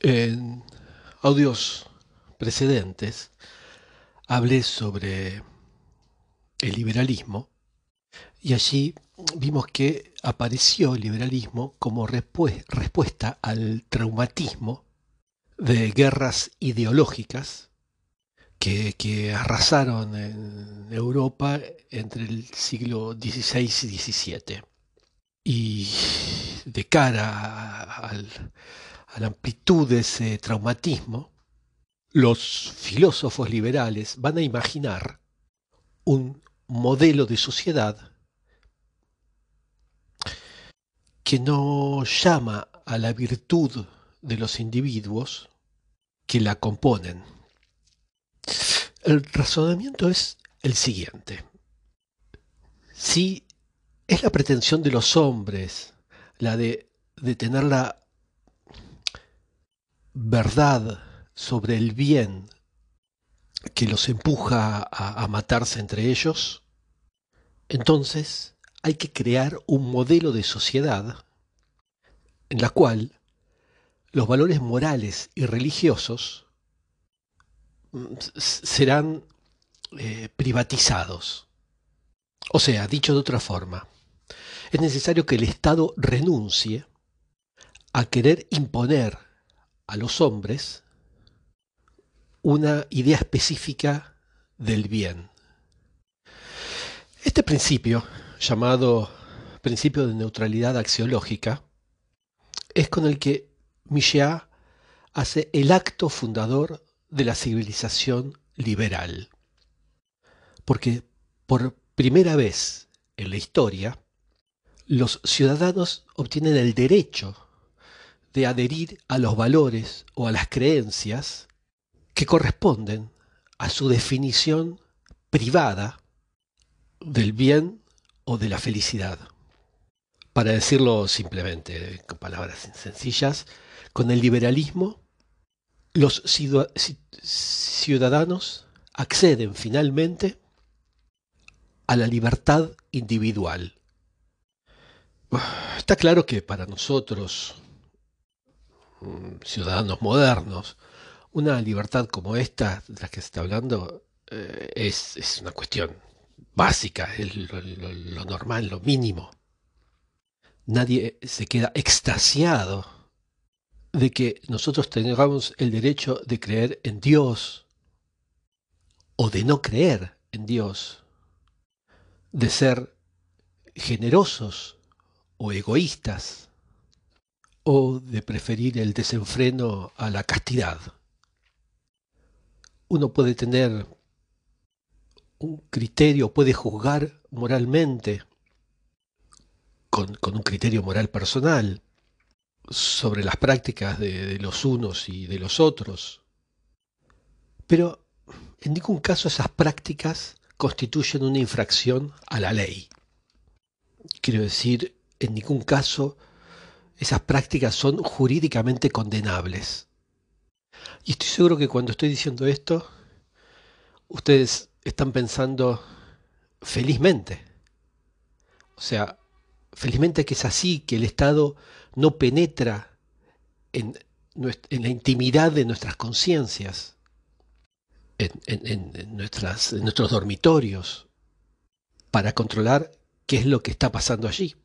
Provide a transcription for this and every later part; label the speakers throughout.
Speaker 1: En audios precedentes hablé sobre el liberalismo y allí vimos que apareció el liberalismo como respuesta al traumatismo de guerras ideológicas que, arrasaron en Europa entre el siglo XVI y XVII. Y de cara al, a la amplitud de ese traumatismo, los filósofos liberales van a imaginar un modelo de sociedad que no llama a la virtud de los individuos que la componen. El razonamiento es el siguiente. Si es la pretensión de los hombres la de, de tener la verdad sobre el bien que los empuja a, matarse entre ellos, entonces hay que crear un modelo de sociedad en la cual los valores morales y religiosos mm, serán eh, privatizados. O sea, dicho de otra forma, es necesario que el Estado renuncie a querer imponer a los hombres una idea específica del bien. Este principio, llamado principio de neutralidad axiológica, es con el que Michelet hace el acto fundador de la civilización liberal. Porque por primera vez en la historia, los ciudadanos obtienen el derecho de adherir a los valores o a las creencias que corresponden a su definición privada del bien o de la felicidad. Para decirlo simplemente, con palabras sencillas, con el liberalismo los ciudadanos acceden finalmente a la libertad individual. Está claro que para nosotros, ciudadanos modernos. Una libertad como esta, de la que se está hablando, eh, es, una cuestión básica, es lo, normal, lo mínimo. Nadie se queda extasiado de que nosotros tengamos el derecho de creer en Dios o de no creer en Dios, de ser generosos o egoístas o de preferir el desenfreno a la castidad. Uno puede tener un criterio, puede juzgar moralmente, con, un criterio moral personal, sobre las prácticas de, los unos y de los otros. Pero en ningún caso esas prácticas constituyen una infracción a la ley. Quiero decir, en ningún caso esas prácticas son jurídicamente condenables. Y estoy seguro que cuando estoy diciendo esto, ustedes están pensando felizmente. O sea, felizmente que es así, que el Estado no penetra en, la intimidad de nuestras conciencias, en, nuestros dormitorios, para controlar qué es lo que está pasando allí.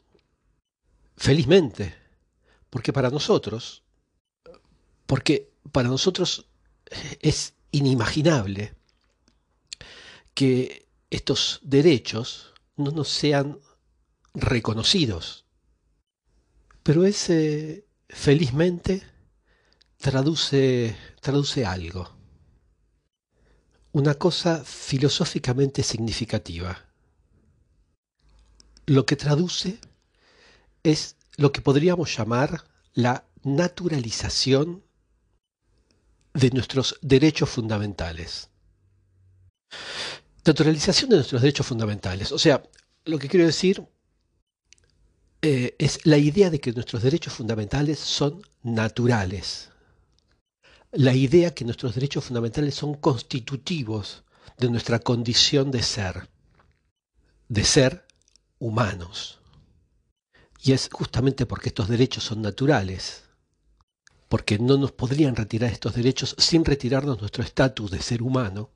Speaker 1: Felizmente, porque para nosotros, porque para nosotros es inimaginable que estos derechos no nos sean reconocidos. Pero ese felizmente traduce, traduce algo, una cosa filosóficamente significativa. Lo que traduce es lo que podríamos llamar la naturalización de nuestros derechos fundamentales. Naturalización de nuestros derechos fundamentales. O sea, lo que quiero decir eh, es la idea de que nuestros derechos fundamentales son naturales. La idea que nuestros derechos fundamentales son constitutivos de nuestra condición de ser, de ser humanos. Y es justamente porque estos derechos son naturales porque no nos podrían retirar estos derechos sin retirarnos nuestro estatus de ser humano,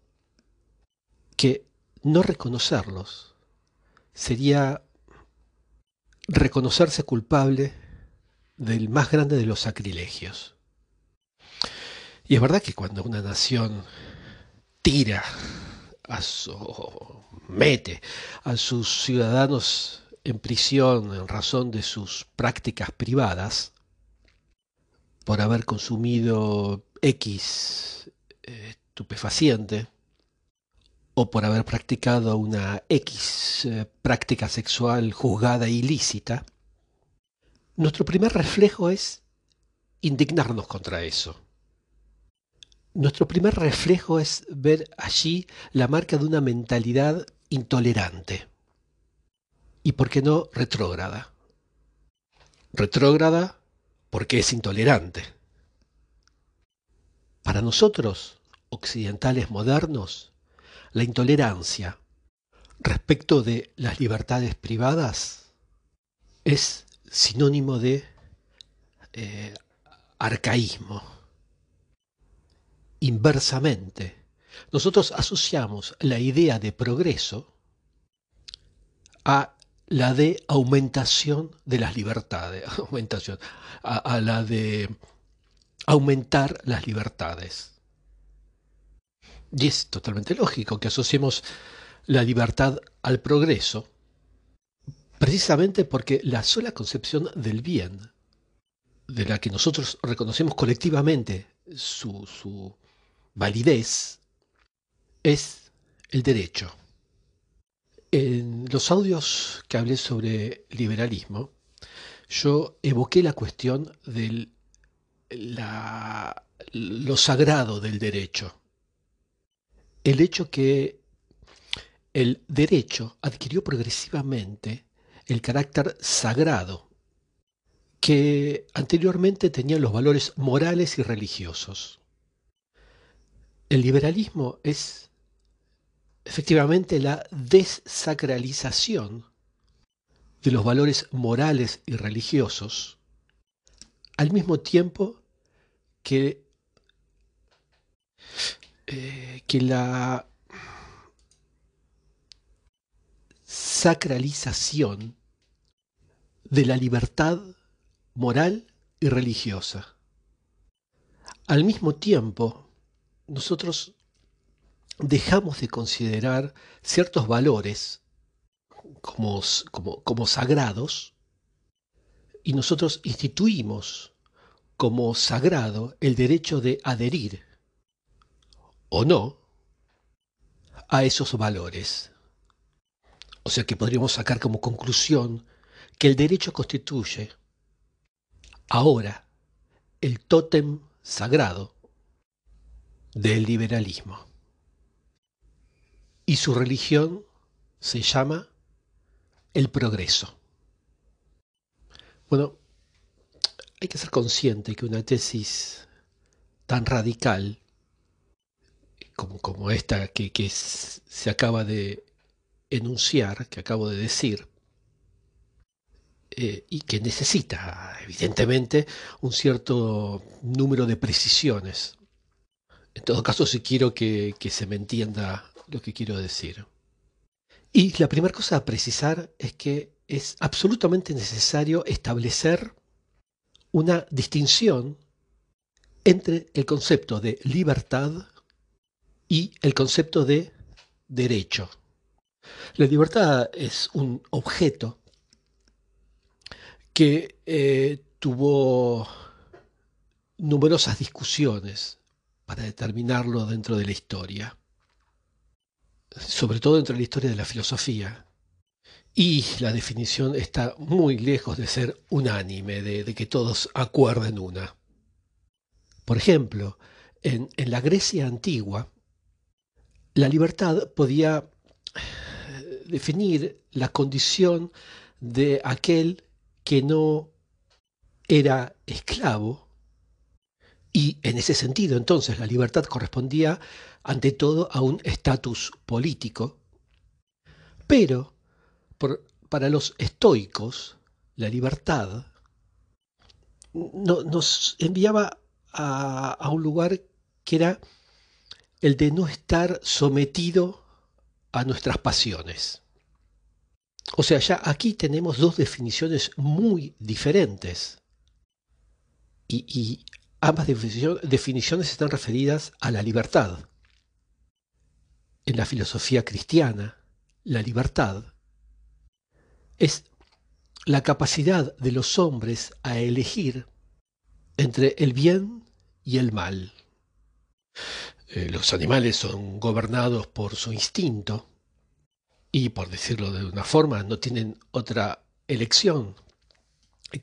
Speaker 1: que no reconocerlos sería reconocerse culpable del más grande de los sacrilegios. Y es verdad que cuando una nación tira a mete a sus ciudadanos en prisión en razón de sus prácticas privadas, por haber consumido X eh, estupefaciente, o por haber practicado una X eh, práctica sexual juzgada ilícita, nuestro primer reflejo es indignarnos contra eso. Nuestro primer reflejo es ver allí la marca de una mentalidad intolerante y, por qué no, retrógrada. Retrógrada porque es intolerante. Para nosotros, occidentales modernos, la intolerancia respecto de las libertades privadas es sinónimo de eh, arcaísmo. Inversamente, nosotros asociamos la idea de progreso a la de aumentación de las libertades, aumentación, a la de aumentar las libertades. Y es totalmente lógico que asociemos la libertad al progreso, precisamente porque la sola concepción del bien, de la que nosotros reconocemos colectivamente su, su validez, es el derecho. En los audios que hablé sobre liberalismo, yo evoqué la cuestión de lo sagrado del derecho el hecho que el derecho adquirió progresivamente el carácter sagrado que anteriormente tenía los valores morales y religiosos. El liberalismo es efectivamente la desacralización de los valores morales y religiosos, al mismo tiempo que eh, que la sacralización de la libertad moral y religiosa. Al mismo tiempo, nosotros dejamos de considerar ciertos valores como, como, como sagrados y nosotros instituimos como sagrado el derecho de adherir o no a esos valores. O sea que podríamos sacar como conclusión que el derecho constituye ahora el tótem sagrado del liberalismo. Y su religión se llama el progreso. Bueno, hay que ser consciente que una tesis tan radical como, esta que, se acaba de enunciar, que acabo de decir, eh, y que necesita, evidentemente, un cierto número de precisiones. En todo caso, si quiero que, que se me entienda lo que quiero decir. Y la primera cosa a precisar es que es absolutamente necesario establecer una distinción entre el concepto de libertad y el concepto de derecho. La libertad es un objeto que eh, tuvo numerosas discusiones para determinarlo dentro de la historia, sobre todo dentro de la historia de la filosofía. Y la definición está muy lejos de ser unánime, de, que todos acuerden una. Por ejemplo, en la Grecia antigua, la libertad podía eh, definir la condición de aquel que no era esclavo y en ese sentido entonces la libertad correspondía ante todo a un estatus político, pero para los estoicos la libertad nos enviaba a, un lugar que era el de no estar sometido a nuestras pasiones. O sea, ya aquí tenemos dos definiciones muy diferentes. Y, ambas definiciones están referidas a la libertad. En la filosofía cristiana, la libertad es la capacidad de los hombres a elegir entre el bien y el mal. Eh, los animales son gobernados por su instinto y, por decirlo de una forma, no tienen otra elección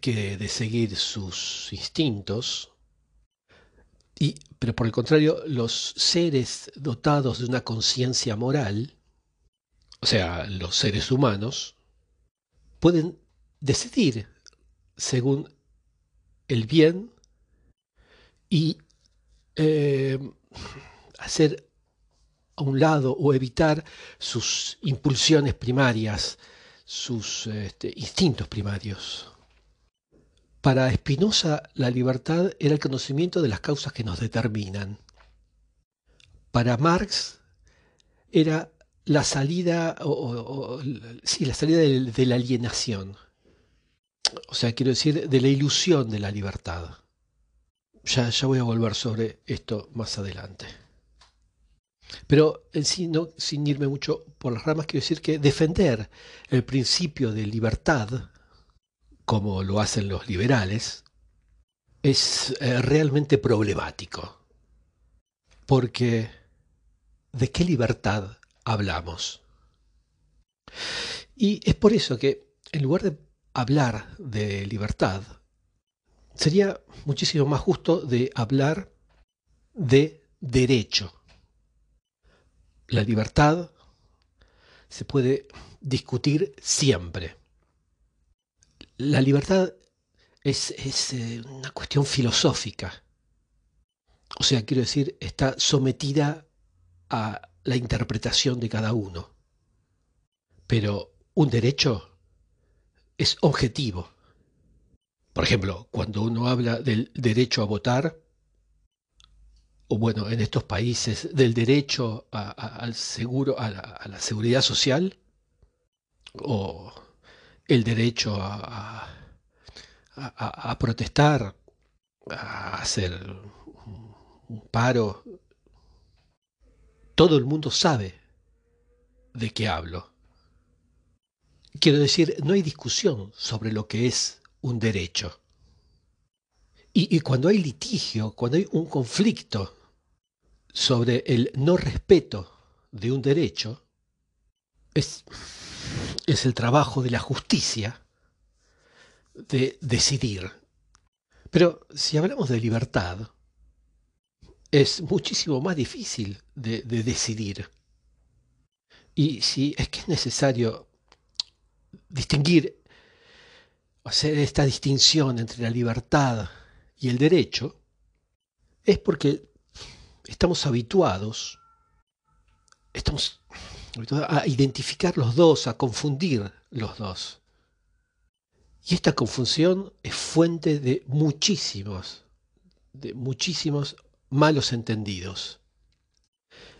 Speaker 1: que de seguir sus instintos. Y, pero por el contrario, los seres dotados de una conciencia moral, o sea, los seres humanos, pueden decidir según el bien y eh, hacer a un lado o evitar sus impulsiones primarias, sus este, instintos primarios. Para Spinoza la libertad era el conocimiento de las causas que nos determinan. Para Marx era la salida, o, sí, la salida de la alienación. O sea, quiero decir, de la ilusión de la libertad. Ya, ya voy a volver sobre esto más adelante. Pero en sí, sin irme mucho por las ramas, quiero decir que defender el principio de libertad, como lo hacen los liberales, es eh, realmente problemático. Porque, ¿de qué libertad hablamos? Y es por eso que, en lugar de hablar de libertad, sería muchísimo más justo de hablar de derecho. La libertad se puede discutir siempre. La libertad es, eh, una cuestión filosófica. O sea, quiero decir, está sometida a la interpretación de cada uno. Pero un derecho es objetivo. Por ejemplo, cuando uno habla del derecho a votar, o bueno, en estos países, del derecho al seguro, a la, seguridad social, o el derecho a, protestar, a hacer un paro, todo el mundo sabe de qué hablo. Quiero decir, no hay discusión sobre lo que es un derecho. Y, cuando hay litigio, cuando hay un conflicto sobre el no respeto de un derecho, es, es el trabajo de la justicia de decidir. Pero si hablamos de libertad, es muchísimo más difícil de, de decidir. Y si es que es necesario distinguir, hacer esta distinción entre la libertad y el derecho, es porque estamos habituados, estamos a identificar los dos, a confundir los dos. Y esta confusión es fuente de muchísimos, de muchísimos malos entendidos.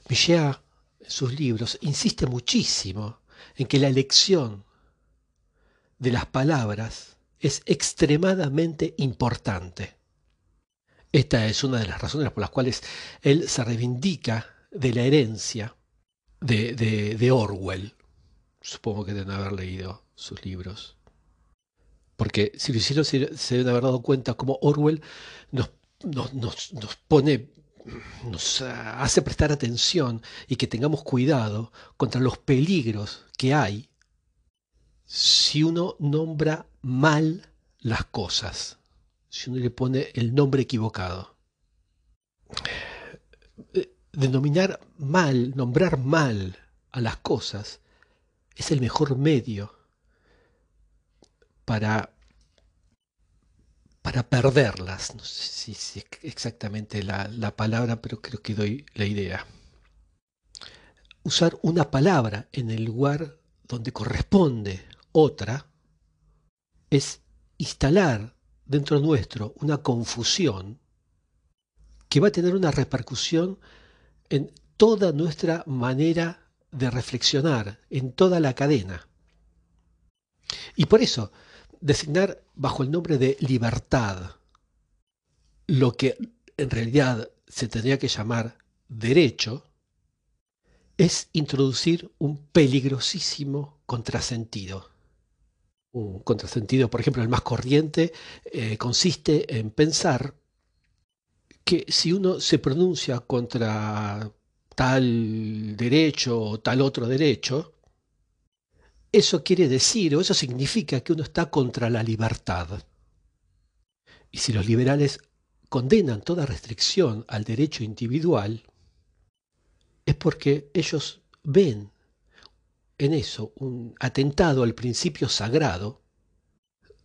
Speaker 1: Michel, en sus libros, insiste muchísimo en que la elección de las palabras es extremadamente importante. Esta es una de las razones por las cuales él se reivindica de la herencia de, Orwell. Supongo que deben haber leído sus libros. Porque si lo hicieron, se, deben haber dado cuenta cómo Orwell nos, nos, nos pone nos hace prestar atención y que tengamos cuidado contra los peligros que hay si uno nombra mal las cosas, si uno le pone el nombre equivocado. Denominar mal, nombrar mal a las cosas es el mejor medio para, para perderlas. No sé si es exactamente la, la palabra, pero creo que doy la idea. Usar una palabra en el lugar donde corresponde otra es instalar dentro nuestro una confusión que va a tener una repercusión en toda nuestra manera de reflexionar, en toda la cadena. Y por eso, designar bajo el nombre de libertad lo que en realidad se tendría que llamar derecho, es introducir un peligrosísimo contrasentido. Un contrasentido, por ejemplo, el más corriente, eh, consiste en pensar que si uno se pronuncia contra tal derecho o tal otro derecho, eso quiere decir o eso significa que uno está contra la libertad. Y si los liberales condenan toda restricción al derecho individual, es porque ellos ven en eso un atentado al principio sagrado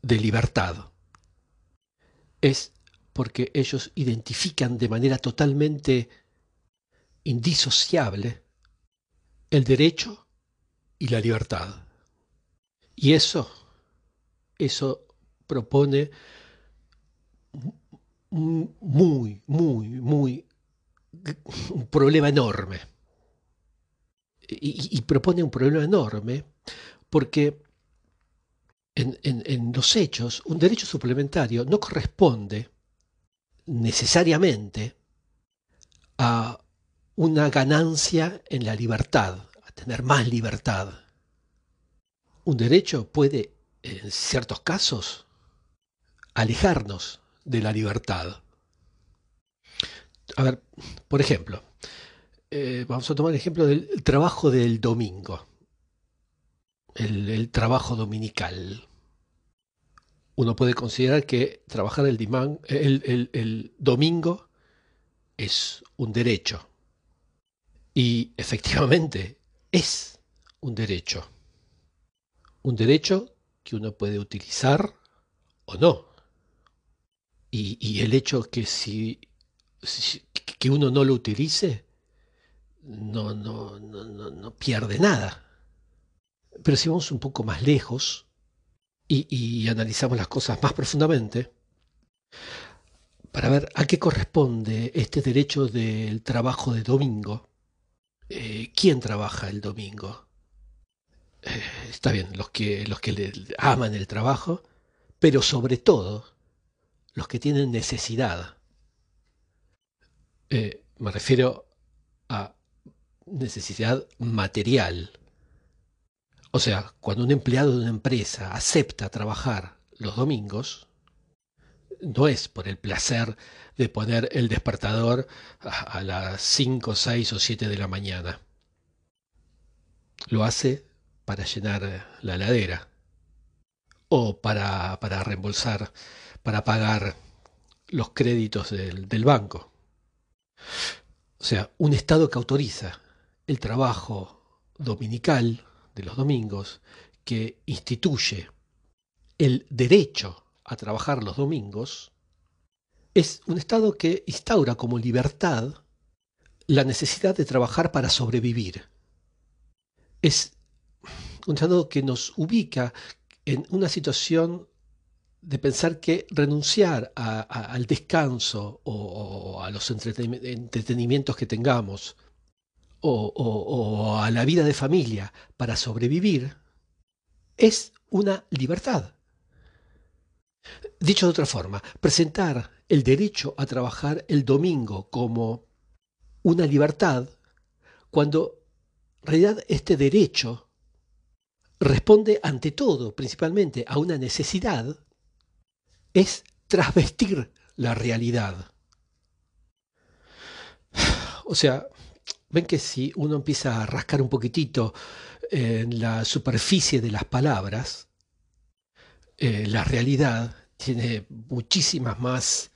Speaker 1: de libertad. Es porque ellos identifican de manera totalmente indisociable el derecho y la libertad. Y eso, eso propone muy, muy, muy un problema enorme. Y, propone un problema enorme porque en, en, los hechos un derecho suplementario no corresponde necesariamente a una ganancia en la libertad, a tener más libertad. Un derecho puede, en ciertos casos, alejarnos de la libertad. A ver, por ejemplo, eh, vamos a tomar el ejemplo del trabajo del domingo, el, trabajo dominical. Uno puede considerar que trabajar el, el domingo es un derecho. Y efectivamente es un derecho. Un derecho que uno puede utilizar o no. Y, el hecho que si, que uno no lo utilice no, no, no, no, pierde nada. Pero si vamos un poco más lejos y, analizamos las cosas más profundamente, para ver a qué corresponde este derecho del trabajo de domingo, eh, ¿quién trabaja el domingo? Eh, está bien, los que, los que le aman el trabajo, pero sobre todo los que tienen necesidad. Eh, me refiero a necesidad material. O sea, cuando un empleado de una empresa acepta trabajar los domingos, no es por el placer de poner el despertador a, las 5, 6 o 7 de la mañana. Lo hace para llenar la heladera o para, para reembolsar, para pagar los créditos del, del banco. O sea, un Estado que autoriza el trabajo dominical de los domingos, que instituye el derecho a trabajar los domingos, es un Estado que instaura como libertad la necesidad de trabajar para sobrevivir. Es un Estado que nos ubica en una situación de pensar que renunciar al descanso o, a los entretenimientos que tengamos o, a la vida de familia para sobrevivir es una libertad. Dicho de otra forma, presentar el derecho a trabajar el domingo como una libertad, cuando en realidad este derecho responde ante todo, principalmente, a una necesidad, es trasvestir la realidad. O sea, ven que si uno empieza a rascar un poquitito en la superficie de las palabras, eh, la realidad tiene muchísimas más,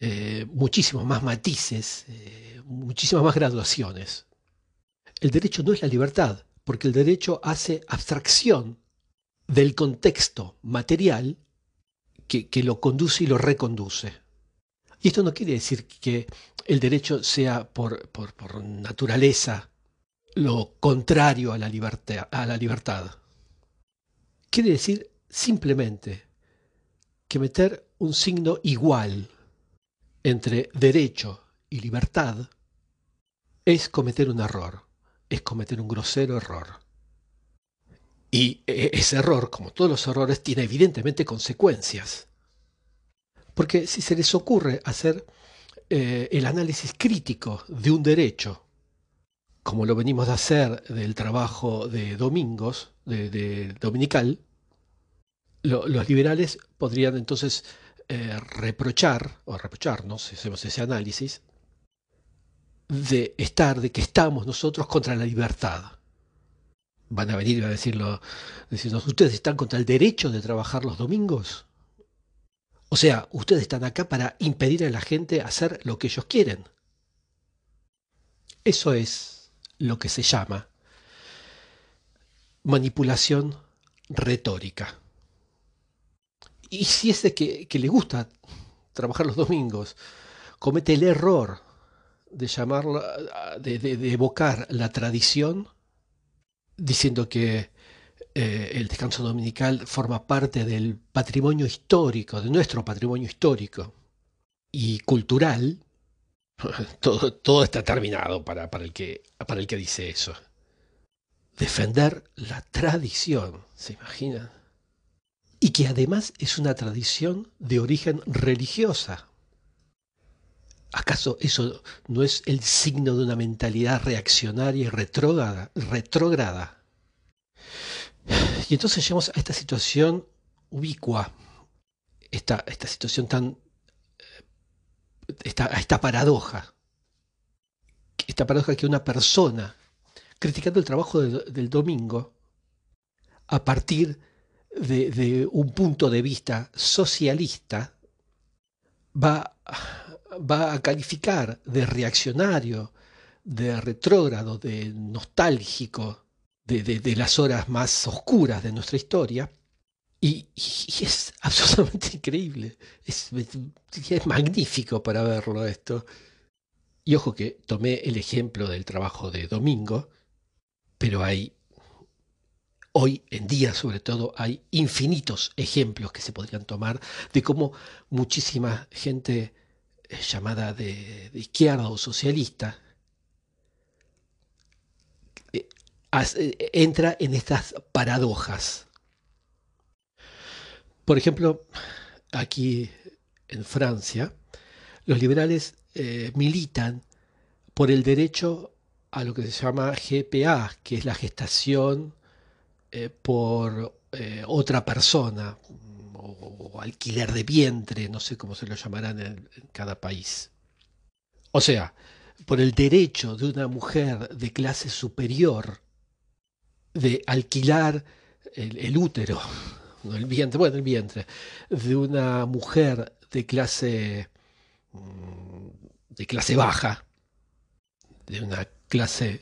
Speaker 1: eh, muchísimos más matices, eh, muchísimas más graduaciones. El derecho no es la libertad, porque el derecho hace abstracción del contexto material que lo conduce y lo reconduce. Y esto no quiere decir que el derecho sea por, naturaleza lo contrario a la, libertad, a la libertad. Quiere decir simplemente que meter un signo igual entre derecho y libertad es cometer un error, es cometer un grosero error. Y e, ese error, como todos los errores, tiene evidentemente consecuencias. Porque si se les ocurre hacer eh, el análisis crítico de un derecho, como lo venimos a hacer del trabajo de domingos, de, dominical, los liberales podrían entonces eh, reprochar, o reprocharnos, si hacemos ese análisis, de estar, de que estamos nosotros contra la libertad. Van a venir a decirlo, decirnos, ¿ustedes están contra el derecho de trabajar los domingos? O sea, ustedes están acá para impedir a la gente hacer lo que ellos quieren. Eso es lo que se llama manipulación retórica. Y si ese que, que le gusta trabajar los domingos comete el error de llamarlo, de, evocar la tradición, diciendo que eh, el descanso dominical forma parte del patrimonio histórico, de nuestro patrimonio histórico y cultural, todo, está terminado para, el que, para el que dice eso. Defender la tradición, ¿se imaginan? Y que además es una tradición de origen religiosa. ¿Acaso eso no es el signo de una mentalidad reaccionaria y retrógrada? retrógrada? Y entonces llegamos a esta situación ubicua, esta, esta situación tan... Esta, esta paradoja. Esta paradoja que una persona, criticando el trabajo del domingo, a partir de, de un punto de vista socialista, va va a calificar de reaccionario, de retrógrado, de nostálgico, de, las horas más oscuras de nuestra historia. Y, es absolutamente increíble, es, es, magnífico para verlo esto. Y ojo que tomé el ejemplo del trabajo de Domingo, pero hay, hoy en día sobre todo, hay infinitos ejemplos que se podrían tomar de cómo muchísima gente llamada de, izquierda o socialista, eh, eh, entra en estas paradojas. Por ejemplo, aquí en Francia, los liberales eh, militan por el derecho a lo que se llama GPA, que es la gestación por otra persona, o, alquiler de vientre, no sé cómo se lo llamarán en, cada país. O sea, por el derecho de una mujer de clase superior de alquilar el, útero, el vientre, bueno, el vientre, de una mujer de clase mm, de clase baja, de una clase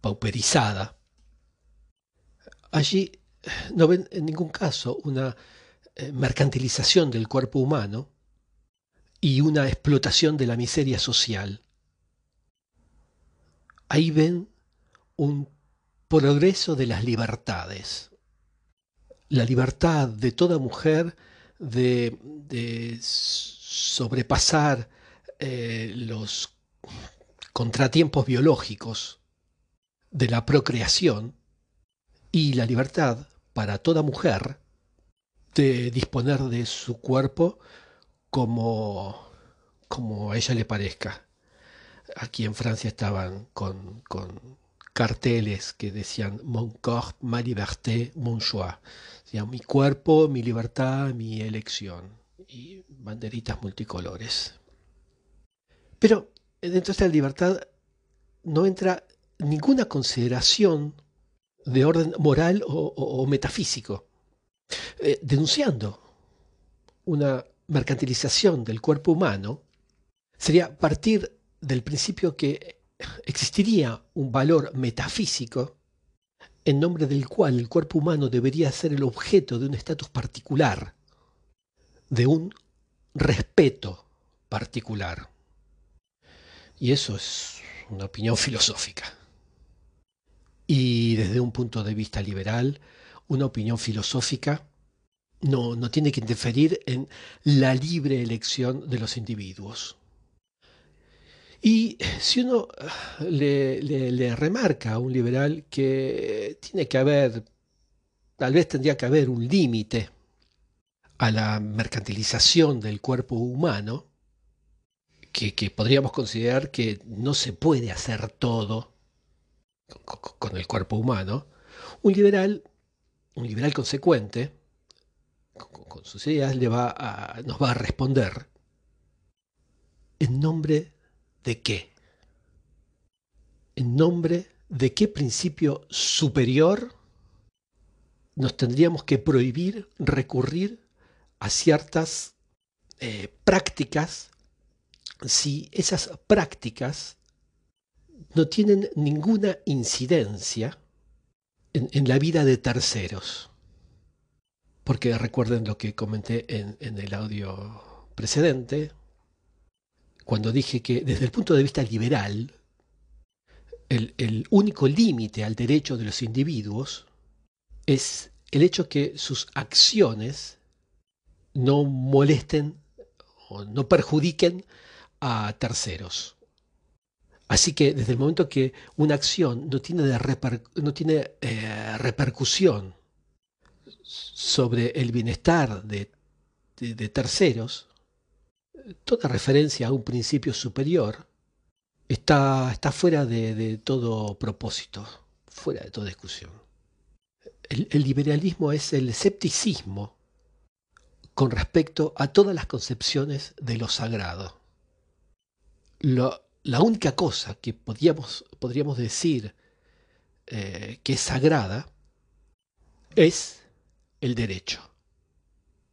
Speaker 1: pauperizada. Allí no ven en ningún caso una eh, mercantilización del cuerpo humano y una explotación de la miseria social. Ahí ven un progreso de las libertades. La libertad de toda mujer de, sobrepasar eh, los contratiempos biológicos de la procreación y la libertad para toda mujer de disponer de su cuerpo como, como a ella le parezca. Aquí en Francia estaban con, con carteles que decían Mon corps, ma liberté, mon choix. mi cuerpo, mi libertad, mi elección. Y banderitas multicolores. Pero dentro de esta libertad no entra ninguna consideración de orden moral o metafísico. Eh, denunciando una mercantilización del cuerpo humano, sería partir del principio que existiría un valor metafísico en nombre del cual el cuerpo humano debería ser el objeto de un estatus particular, de un respeto particular. Y eso es una opinión filosófica. Y desde un punto de vista liberal, una opinión filosófica no, no tiene que interferir en la libre elección de los individuos. Y si uno le, le, remarca a un liberal que tiene que haber, tal vez tendría que haber un límite a la mercantilización del cuerpo humano, que, que, podríamos considerar que no se puede hacer todo con, el cuerpo humano, un liberal, un liberal consecuente, con, sus ideas, le va nos va a responder en nombre de qué? ¿En nombre de qué principio superior nos tendríamos que prohibir recurrir a ciertas eh, prácticas si esas prácticas no tienen ninguna incidencia en, la vida de terceros? Porque recuerden lo que comenté en, en el audio precedente, cuando dije que desde el punto de vista liberal, el, único límite al derecho de los individuos es el hecho que sus acciones no molesten o no perjudiquen a terceros. Así que desde el momento que una acción no tiene, no tiene eh, repercusión sobre el bienestar de terceros, toda referencia a un principio superior está, está fuera de, todo propósito, fuera de toda discusión. El, liberalismo es el escepticismo con respecto a todas las concepciones de lo sagrado. la única cosa que podríamos, decir eh, que es sagrada es el derecho.